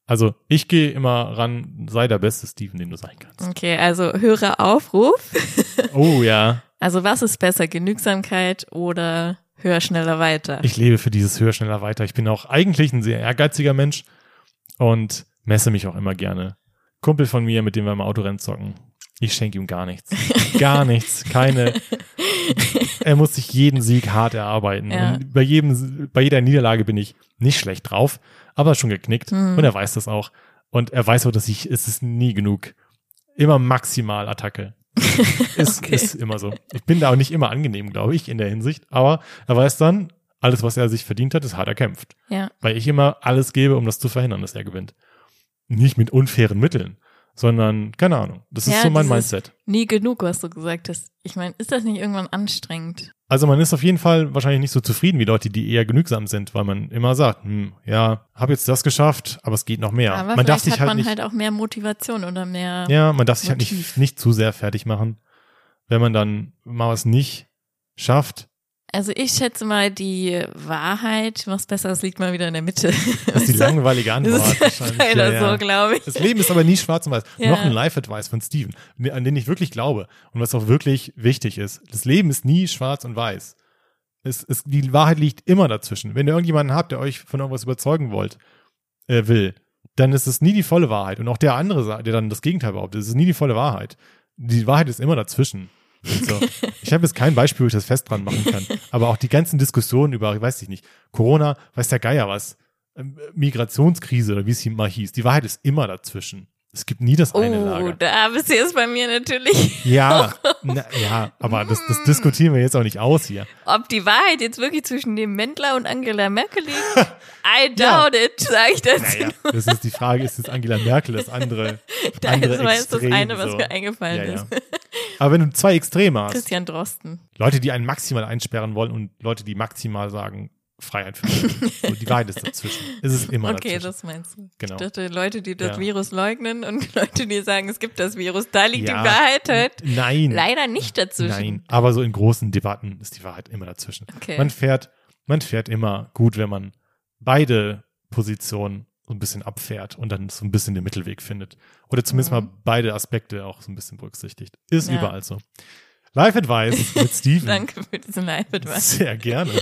Also ich gehe immer ran, sei der beste Steven, den du sein kannst. Okay, also höherer Aufruf. *laughs* Oh ja, Also was ist besser, Genügsamkeit oder höher, schneller, weiter? ich lebe für dieses höher, schneller, weiter. Ich bin auch eigentlich ein sehr ehrgeiziger Mensch und messe mich auch immer gerne. Kumpel von mir, mit dem wir im Autorennen zocken, ich schenke ihm gar nichts. *laughs* Gar nichts. Keine. Er muss sich jeden Sieg hart erarbeiten. Ja. Und bei jedem, bei jeder Niederlage bin ich nicht schlecht drauf, aber schon geknickt. Hm. Und er weiß das auch. Und er weiß auch, dass ich, es ist nie genug. Immer maximal Attacke. *laughs* Ist, Okay. ist immer so. Ich bin da auch nicht immer angenehm, glaube ich, in der Hinsicht. Aber er weiß dann, alles, was er sich verdient hat, ist hart erkämpft. ja, Weil ich immer alles gebe, um das zu verhindern, dass er gewinnt. Nicht mit unfairen Mitteln, sondern, keine Ahnung. Das ist Ja, so mein Mindset. nie genug, was du gesagt hast. Ich meine, ist das nicht irgendwann anstrengend? Also man ist auf jeden Fall wahrscheinlich nicht so zufrieden wie Leute, die eher genügsam sind, weil man immer sagt, hm, ja, habe jetzt das geschafft, aber es geht noch mehr. Aber man darf sich hat halt man nicht, halt auch mehr Motivation oder mehr. ja, man darf sich halt Motiv. nicht, nicht zu sehr fertig machen. Wenn man dann mal was nicht schafft, Also ich schätze mal, die Wahrheit, was Besseres liegt mal wieder in der Mitte. das ist die *laughs* langweilige Das Antwort ist wahrscheinlich. Ja, ja. so, glaube ich. Das Leben ist aber nie schwarz und weiß. Ja. Noch ein Life-Advice von Steven, an den ich wirklich glaube und was auch wirklich wichtig ist. Das Leben ist nie schwarz und weiß. Es, es, die Wahrheit liegt immer dazwischen. Wenn ihr irgendjemanden habt, der euch von irgendwas überzeugen wollt, äh, will, dann ist es nie die volle Wahrheit. Und auch der andere, der dann das Gegenteil behauptet, es ist nie die volle Wahrheit. Die Wahrheit ist immer dazwischen. So. Ich habe jetzt kein Beispiel, wo ich das fest dran machen kann. Aber auch die ganzen Diskussionen über, ich weiß ich nicht, Corona, weiß der Geier was, ähm, Migrationskrise oder wie es hier mal hieß, die Wahrheit ist immer dazwischen. Es gibt nie das eine Oh, Lager. da bist du jetzt bei mir natürlich. *laughs* Ja, na, ja, aber das, das diskutieren wir jetzt auch nicht aus hier. Ob die Wahrheit jetzt wirklich zwischen dem Mendler und Angela Merkel liegt? *laughs* I Ja. doubt it, sage ich dazu. Naja, das ist die Frage, ist jetzt Angela Merkel das andere, *laughs* das andere war jetzt das Extrem, eine, was so. mir eingefallen Ja, ja. Aber wenn du zwei Extreme hast, Christian Drosten. Leute, die einen maximal einsperren wollen und Leute, die maximal sagen, Freiheit für *laughs* so, die Wahrheit ist dazwischen. Es ist immer Okay, dazwischen. das meinst du. Genau. Ich dachte, Leute, die das Ja. Virus leugnen und *laughs* Leute, die sagen, es gibt das Virus, da liegt Ja. die Wahrheit halt Nein. leider nicht dazwischen. Nein, aber so in großen Debatten ist die Wahrheit immer dazwischen. Okay. Man fährt, man fährt immer gut, wenn man beide Positionen so ein bisschen abfährt und dann so ein bisschen den Mittelweg findet. Oder zumindest mal beide Aspekte auch so ein bisschen berücksichtigt. Ist Mhm. Ja. überall so. Live Advice mit Steven. *laughs* Danke für diesen Live-Advice. Sehr gerne. *laughs*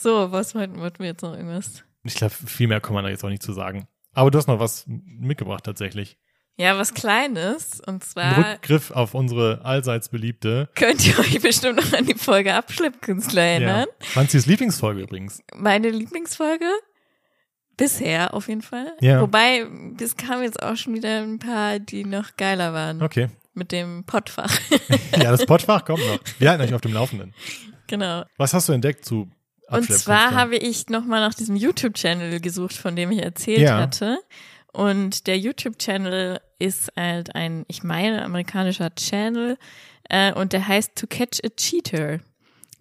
So, was wollten, wollten wir jetzt noch irgendwas? Ich glaube, viel mehr kann man da jetzt auch nicht zu sagen. Aber du hast noch was mitgebracht tatsächlich. Ja, was Kleines. Und Ein zwar Rückgriff auf unsere allseits beliebte könnt ihr euch bestimmt noch an die Folge Abschleppkünstler ja, erinnern. Franzis Lieblingsfolge übrigens. Meine Lieblingsfolge. Bisher auf jeden Fall. Ja. Wobei, es kamen jetzt auch schon wieder ein paar, die noch geiler waren. Okay. Mit dem Pottfach. *laughs* Ja, das Pottfach kommt noch. Wir halten euch auf dem Laufenden. genau. Was hast du entdeckt zu Und Abschleppkünstler? zwar habe ich nochmal nach diesem YouTube-Channel gesucht, von dem ich erzählt Ja. hatte. Und der YouTube-Channel ist halt ein, ich meine, amerikanischer Channel. Äh, und der heißt To Catch a Cheater.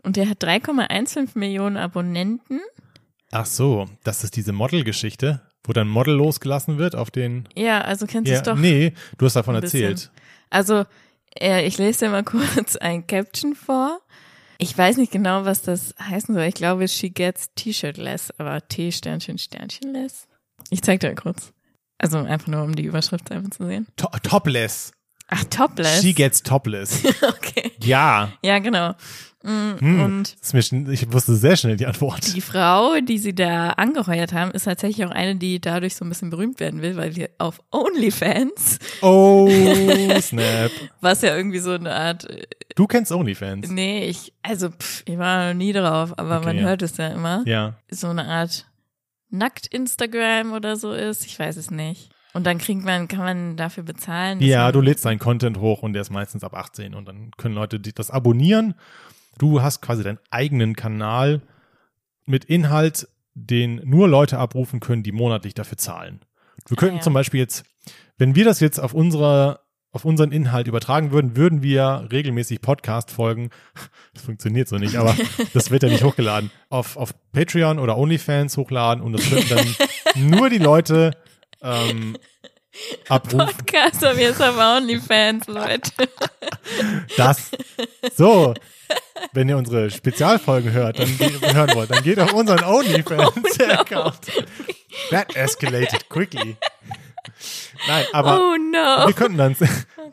Und der hat 3,15 Millionen Abonnenten. Ach so, das ist diese Model-Geschichte, wo dann Model losgelassen wird auf den. Ja, also kennst du Ja, es doch. nee, du hast davon ein bisschen. erzählt. Also, äh, ich lese dir mal *laughs* kurz ein Caption vor. Ich weiß nicht genau, was das heißen soll. Ich glaube, she gets T-Shirt less, aber T Sternchen Sternchen less. Ich zeig dir kurz. Also einfach nur, um die Überschrift einfach zu sehen. To topless. Ach, topless. She gets topless. *laughs* okay. ja. Ja, genau. Mm, Hm. Und ich wusste sehr schnell die Antwort. die Frau, die sie da angeheuert haben, ist tatsächlich auch eine, die dadurch so ein bisschen berühmt werden will, weil die auf OnlyFans, *laughs* Oh, snap. *laughs* was ja irgendwie so eine Art äh, Du kennst OnlyFans. Nee, ich, also pff, ich war noch nie drauf, aber Okay, man ja. hört es ja immer. Ja. So eine Art Nackt-Instagram oder so ist, ich weiß es nicht. Und dann kriegt man, kann man dafür bezahlen. Ja, du lädst deinen Content hoch und der ist meistens ab 18 und dann können Leute das abonnieren. Du hast quasi deinen eigenen Kanal mit Inhalt, den nur Leute abrufen können, die monatlich dafür zahlen. Wir könnten ja. zum Beispiel jetzt, wenn wir das jetzt auf unserer auf unseren Inhalt übertragen würden, würden wir regelmäßig Podcast-Folgen, *laughs* das funktioniert so nicht, aber *laughs* das wird ja nicht hochgeladen, auf, auf Patreon oder OnlyFans hochladen und das könnten dann *laughs* nur die Leute ähm, abrufen. Podcast haben jetzt aber OnlyFans, Leute. Das. So. Wenn ihr unsere Spezialfolgen hört, dann geht, hören wollt, dann geht auf unseren OnlyFans-Account. *laughs* That escalated quickly. Nein, aber oh no. wir könnten dann,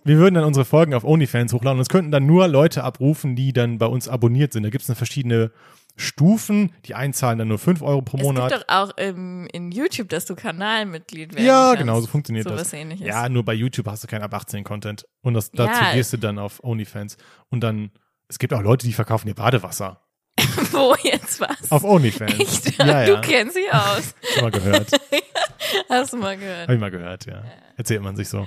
wir würden dann unsere Folgen auf OnlyFans hochladen und es könnten dann nur Leute abrufen, die dann bei uns abonniert sind. Da gibt es dann verschiedene Stufen. Die einen zahlen dann nur 5 Euro pro Es Monat. gibt doch auch ähm, in YouTube, dass du Kanalmitglied werden Ja, kannst. genau, so funktioniert so das. was ähnliches. Ja, nur bei YouTube hast du kein ab 18 Content. Und das, dazu Ja. gehst du dann auf OnlyFans. Und dann, es gibt auch Leute, die verkaufen dir Badewasser. *laughs* Wo jetzt was? Auf OnlyFans. Echt? Ja, Du ja. kennst sie aus. *laughs* Schon mal gehört. *laughs* Hast du mal gehört. Habe ich mal gehört, ja. Erzählt man sich so.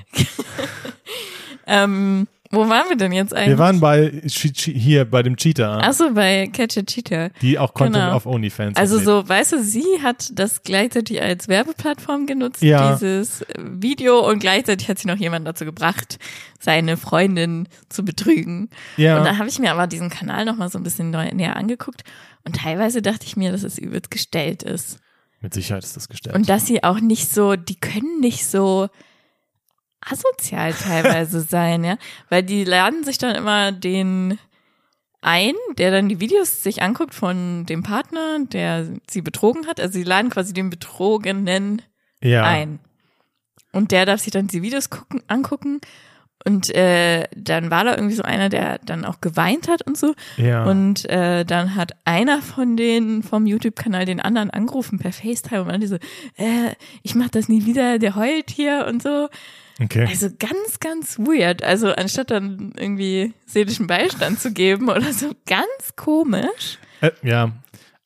Ähm, wo waren wir denn jetzt eigentlich? Wir waren bei hier bei dem Cheetah, Achso, bei Catch a Cheetah. die auch Content genau. auf OnlyFans Also aufnehmen. so, weißt du, sie hat das gleichzeitig als Werbeplattform genutzt, Ja. dieses äh, Video, und gleichzeitig hat sie noch jemanden dazu gebracht, seine Freundin zu betrügen. Ja. Und dann habe ich mir aber diesen Kanal noch mal so ein bisschen näher angeguckt und teilweise dachte ich mir, dass es übelst gestellt ist. Mit Sicherheit ist das gestellt. Und dass sie auch nicht so, die können nicht so asozial teilweise sein, ja. Weil die laden sich dann immer den ein, der dann die Videos sich anguckt von dem Partner, der sie betrogen hat. Also sie laden quasi den Betrogenen ja. ein. Und der darf sich dann die Videos gucken, angucken. Und äh, dann war da irgendwie so einer, der dann auch geweint hat und so. Ja. Und äh, dann hat einer von denen vom YouTube-Kanal den anderen angerufen per FaceTime und meinte so, äh, ich mach das nie wieder, der heult hier und so. Okay. Also ganz, ganz weird. Also anstatt dann irgendwie seelischen Beistand zu geben oder so, ganz komisch. Äh, ja.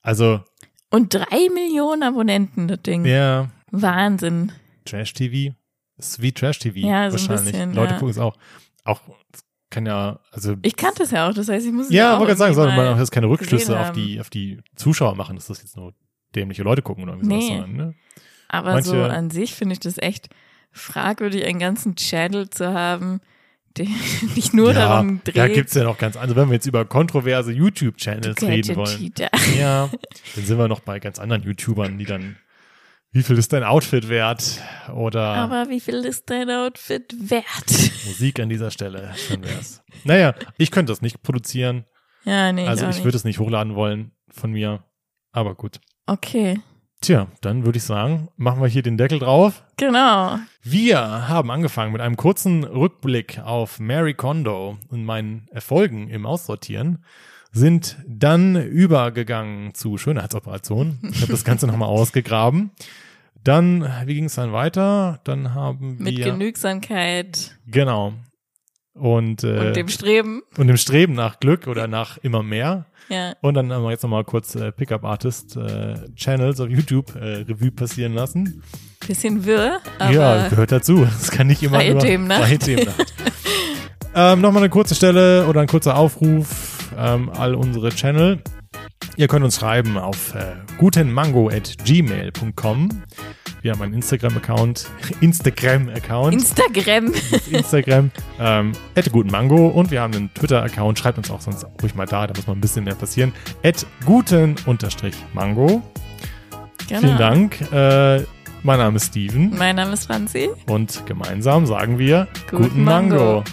Also, Und drei Millionen Abonnenten, das Ding. ja, Wahnsinn. Trash-TV. Ist wie Trash-TV Ja, so ein wahrscheinlich. bisschen, Leute ja. gucken es auch. Auch, kann ja, also. Ich kannte es ja auch, das heißt, ich muss es ja, wollte gerade sagen, sollte man auch jetzt keine Rückschlüsse auf die, auf die Zuschauer machen, dass das jetzt nur dämliche Leute gucken oder irgendwie Nee. sowas, sondern, ne? Aber so Manche- an sich finde ich das echt fragwürdig, einen ganzen Channel zu haben, der *laughs* nicht nur ja, darum dreht. da gibt's ja noch ganz andere, wenn wir jetzt über kontroverse YouTube-Channels reden wollen. Ja, *laughs* dann sind wir noch bei ganz anderen YouTubern, die dann, wie viel ist dein Outfit wert? Oder Aber wie viel ist dein Outfit wert? *laughs* Musik an dieser Stelle, schön wär's. Naja, ich könnte das nicht produzieren. Ja, nee, also ich, ich würde es nicht hochladen wollen von mir. Aber gut. Okay, Tja, dann würde ich sagen, machen wir hier den Deckel drauf. genau. Wir haben angefangen mit einem kurzen Rückblick auf Mary Kondo und meinen Erfolgen im Aussortieren, sind dann übergegangen zu Schönheitsoperationen. Ich habe das Ganze nochmal ausgegraben. Dann, wie ging es dann weiter? Dann haben Mit wir Genügsamkeit genau und äh, und dem Streben. und dem Streben nach Glück oder nach immer mehr. Ja, Und dann haben wir jetzt nochmal kurz äh, Pickup Artist äh, Channels auf YouTube äh, Revue passieren lassen. bisschen wirr, aber ja, gehört dazu. Das kann nicht immer Freie nur Themennacht. freie Themennacht. ähm, nochmal eine kurze Stelle oder ein kurzer Aufruf ähm, all unsere Channel. Ihr könnt uns schreiben auf äh, gutenmango@gmail.com. Wir haben einen Instagram-Account, Instagram-Account. Instagram. Instagram, ähm, gutenmango und wir haben einen Twitter-Account, schreibt uns auch sonst ruhig mal da, da muss mal ein bisschen mehr passieren. At guten-mango. Genau. Vielen Dank. Äh, mein Name ist Steven Mein Name ist Franzi. und gemeinsam sagen wir Guten guten Mango. Mango.